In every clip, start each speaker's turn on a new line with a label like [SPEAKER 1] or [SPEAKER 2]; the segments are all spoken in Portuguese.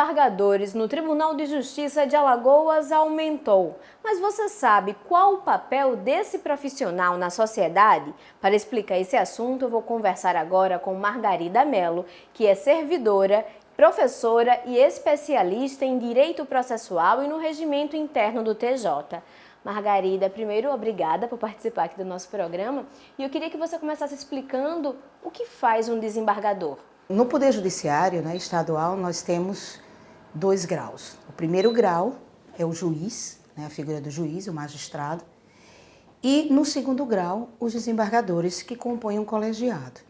[SPEAKER 1] desembargadores no Tribunal de Justiça de Alagoas aumentou. Mas você sabe qual o papel desse profissional na sociedade? Para explicar esse assunto, eu vou conversar agora com Margarida Mello, que é servidora, professora e especialista em direito processual e no regimento interno do TJ. Margarida, primeiro, obrigada por participar aqui do nosso programa. E eu queria que você começasse explicando o que faz um desembargador.
[SPEAKER 2] No Poder Judiciário né, estadual, nós temos dois graus. O primeiro grau é o juiz, né, a figura do juiz, o magistrado. E no segundo grau, os desembargadores que compõem um colegiado.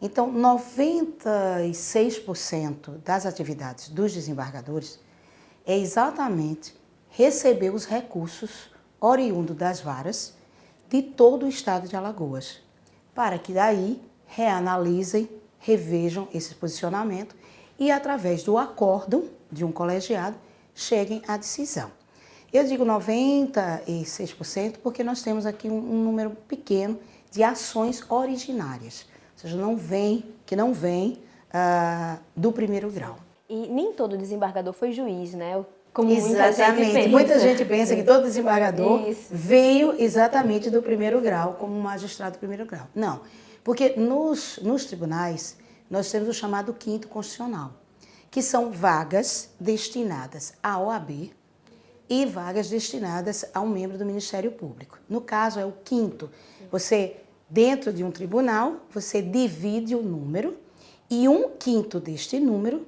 [SPEAKER 2] Então, 96% das atividades dos desembargadores é exatamente receber os recursos oriundos das varas de todo o estado de Alagoas, para que daí reanalisem revejam esse posicionamento e, através do acórdão de um colegiado, cheguem à decisão. Eu digo 96% porque nós temos aqui um, um número pequeno de ações originárias, ou seja, não vem, que não vem uh, do primeiro grau.
[SPEAKER 1] E nem todo desembargador foi juiz, né?
[SPEAKER 2] Como exatamente. Muita gente, muita gente pensa que todo desembargador Isso. veio exatamente do primeiro grau, como magistrado do primeiro grau. Não. Porque nos, nos tribunais nós temos o chamado quinto constitucional, que são vagas destinadas à OAB e vagas destinadas a um membro do Ministério Público. No caso, é o quinto. Você, dentro de um tribunal, você divide o número e um quinto deste número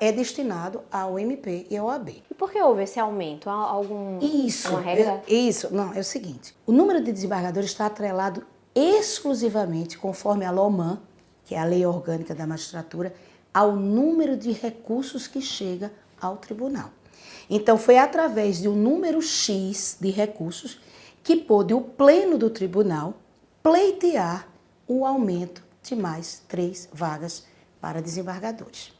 [SPEAKER 2] é destinado ao MP e ao OAB.
[SPEAKER 1] E por que houve esse aumento? Há algum
[SPEAKER 2] isso, regra? É, isso, não, é o seguinte. O número de desembargadores está atrelado exclusivamente, conforme a LOMAN, que é a lei orgânica da magistratura, ao número de recursos que chega ao tribunal. Então, foi através de um número X de recursos que pôde o pleno do tribunal pleitear o aumento de mais três vagas para desembargadores.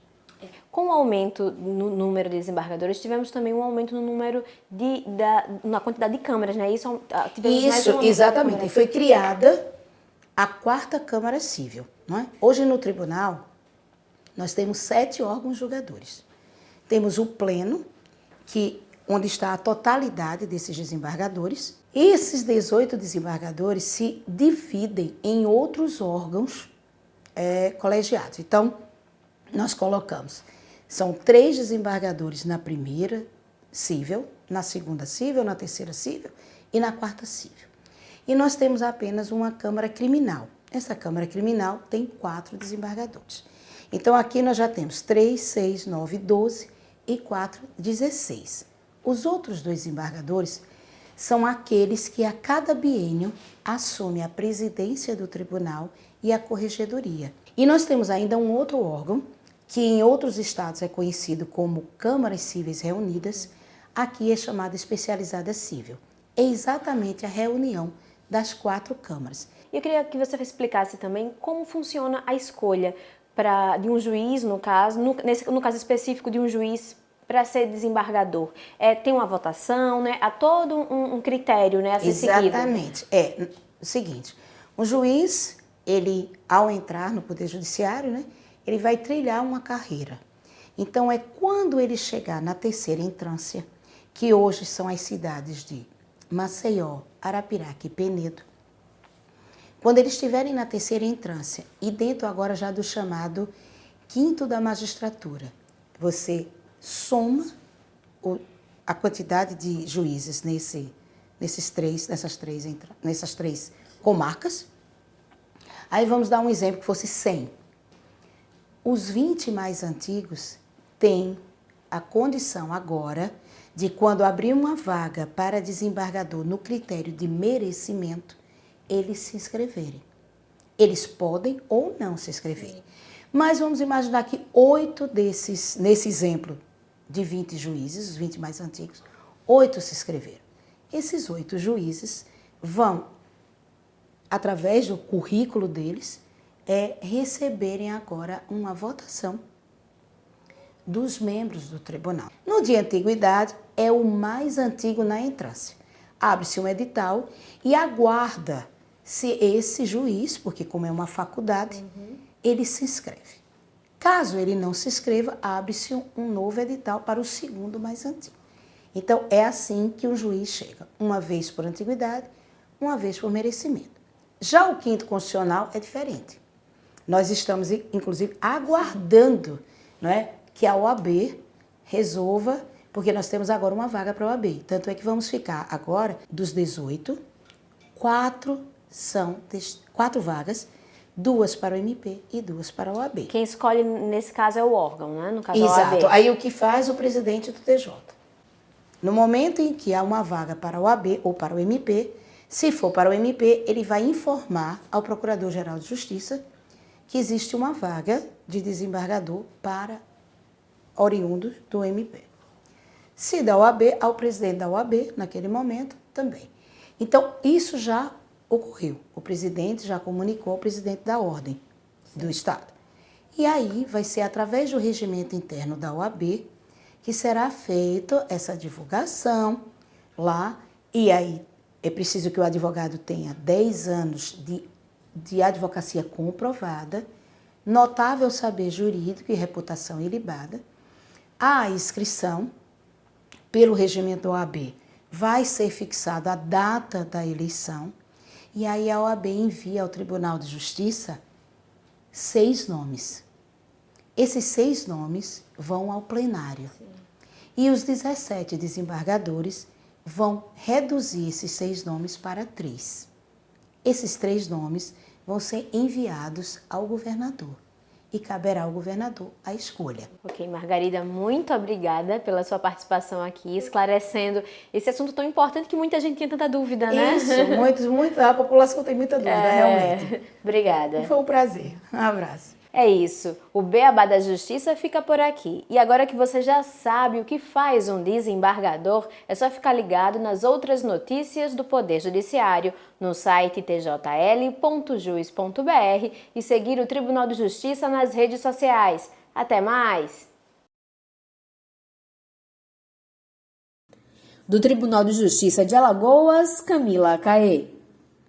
[SPEAKER 1] Com o aumento no número de desembargadores, tivemos também um aumento no número de, da, na quantidade de câmaras, né?
[SPEAKER 2] Isso, ah, Isso exatamente. E foi criada a quarta Câmara Civil. É? Hoje no tribunal, nós temos sete órgãos julgadores. Temos o pleno, que onde está a totalidade desses desembargadores. Esses 18 desembargadores se dividem em outros órgãos é, colegiados. Então, nós colocamos são três desembargadores na primeira cível, na segunda cível, na terceira cível e na quarta cível. E nós temos apenas uma Câmara Criminal. Essa Câmara Criminal tem quatro desembargadores. Então aqui nós já temos 3, 6, 9, 12 e 4, 16. Os outros dois desembargadores são aqueles que a cada biênio assumem a presidência do tribunal e a corregedoria. E nós temos ainda um outro órgão que em outros estados é conhecido como Câmaras Cíveis Reunidas, aqui é chamada especializada civil. É exatamente a reunião das quatro câmaras.
[SPEAKER 1] Eu queria que você explicasse também como funciona a escolha de um juiz, no caso, no, nesse, no caso específico de um juiz para ser desembargador. É, tem uma votação, né? Há todo um, um critério né, a ser
[SPEAKER 2] Exatamente. seguido. É o seguinte, um juiz, ele, ao entrar no Poder Judiciário, né, ele vai trilhar uma carreira. Então é quando ele chegar na terceira entrância, que hoje são as cidades de Maceió, Arapiraca e Penedo, quando eles estiverem na terceira entrância e dentro agora já do chamado quinto da magistratura, você soma o, a quantidade de juízes nesse, nesses três, nessas três, nessas três comarcas. Aí vamos dar um exemplo que fosse 100. Os 20 mais antigos têm a condição agora de, quando abrir uma vaga para desembargador no critério de merecimento, eles se inscreverem. Eles podem ou não se inscreverem. Mas vamos imaginar que oito desses, nesse exemplo de 20 juízes, os 20 mais antigos, oito se inscreveram. Esses oito juízes vão, através do currículo deles, é receberem agora uma votação dos membros do tribunal. No de antiguidade, é o mais antigo na entrância. Abre-se um edital e aguarda se esse juiz, porque como é uma faculdade, uhum. ele se inscreve. Caso ele não se inscreva, abre-se um novo edital para o segundo mais antigo. Então, é assim que o juiz chega, uma vez por antiguidade, uma vez por merecimento. Já o quinto constitucional é diferente. Nós estamos, inclusive, aguardando não é, que a OAB resolva, porque nós temos agora uma vaga para a OAB. Tanto é que vamos ficar agora, dos 18, quatro são quatro vagas, duas para o MP e duas para a OAB.
[SPEAKER 1] Quem escolhe, nesse caso, é o órgão, né? No caso,
[SPEAKER 2] Exato. Aí o que faz o presidente do TJ. No momento em que há uma vaga para o OAB ou para o MP, se for para o MP, ele vai informar ao Procurador-Geral de Justiça que existe uma vaga de desembargador para oriundos do MP. Se da OAB, ao presidente da OAB, naquele momento, também. Então, isso já ocorreu. O presidente já comunicou ao presidente da ordem do Estado. E aí vai ser através do regimento interno da OAB que será feita essa divulgação lá. E aí é preciso que o advogado tenha 10 anos de de advocacia comprovada, notável saber jurídico e reputação ilibada. A inscrição pelo regimento OAB vai ser fixada a data da eleição e aí a OAB envia ao Tribunal de Justiça seis nomes. Esses seis nomes vão ao plenário. Sim. E os 17 desembargadores vão reduzir esses seis nomes para três. Esses três nomes vão ser enviados ao governador e caberá ao governador a escolha.
[SPEAKER 1] Ok, Margarida, muito obrigada pela sua participação aqui, esclarecendo esse assunto tão importante que muita gente tinha tanta dúvida, né?
[SPEAKER 2] Isso, muitos, muito, a população tem muita dúvida, é, realmente.
[SPEAKER 1] Obrigada.
[SPEAKER 2] Foi um prazer. Um abraço.
[SPEAKER 1] É isso, o Beabá da Justiça fica por aqui. E agora que você já sabe o que faz um desembargador, é só ficar ligado nas outras notícias do Poder Judiciário no site tjl.juiz.br e seguir o Tribunal de Justiça nas redes sociais. Até mais! Do Tribunal de Justiça de Alagoas, Camila Caê.